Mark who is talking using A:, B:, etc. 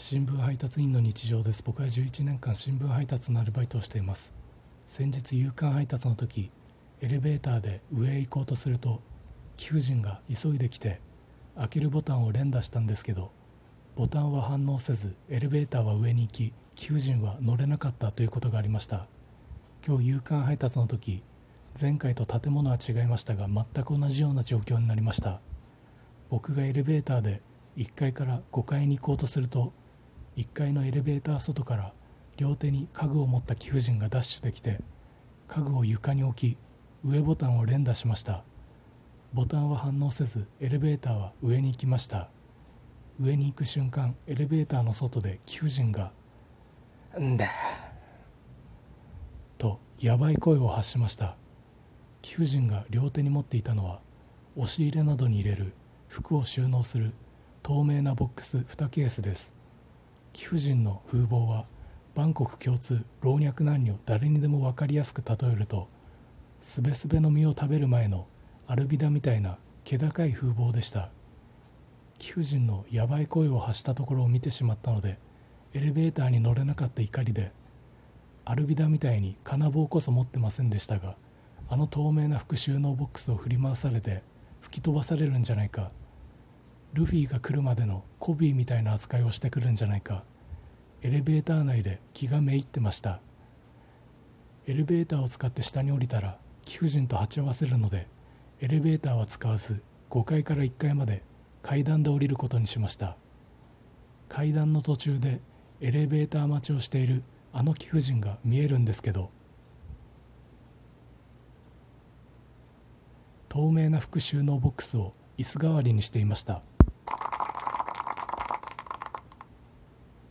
A: 新聞配達員の日常です。僕は11年間新聞配達のアルバイトをしています。先日夕刊配達の時エレベーターで上へ行こうとすると貴婦人が急いできて開けるボタンを連打したんですけどボタンは反応せずエレベーターは上に行き貴婦人は乗れなかったということがありました。今日夕刊配達の時前回と建物は違いましたが全く同じような状況になりました。僕がエレベーターで1階から5階に行こうとすると1階のエレベーター外から両手に家具を持った貴婦人がダッシュできて家具を床に置き上ボタンを連打しました。ボタンは反応せずエレベーターは上に行きました。上に行く瞬間エレベーターの外で貴婦人が「
B: んだ。
A: とやばい声を発しました。貴婦人が両手に持っていたのは押し入れなどに入れる服を収納する透明なボックス2ケースです貴婦人の風貌は万国共通老若男女誰にでも分かりやすく例えるとすべすべの実を食べる前のアルビダみたいな気高い風貌でした。貴婦人のやばい声を発したところを見てしまったのでエレベーターに乗れなかった怒りでアルビダみたいに金棒こそ持ってませんでしたがあの透明な服収納ボックスを振り回されて吹き飛ばされるんじゃないか。ルフィが来るまでのコビーみたいな扱いをしてくるんじゃないか。エレベーター内で気がめいってました。エレベーターを使って下に降りたら貴婦人と鉢合わせるのでエレベーターは使わず5階から1階まで階段で降りることにしました。階段の途中でエレベーター待ちをしているあの貴婦人が見えるんですけど透明な服収納ボックスを椅子代わりにしていました。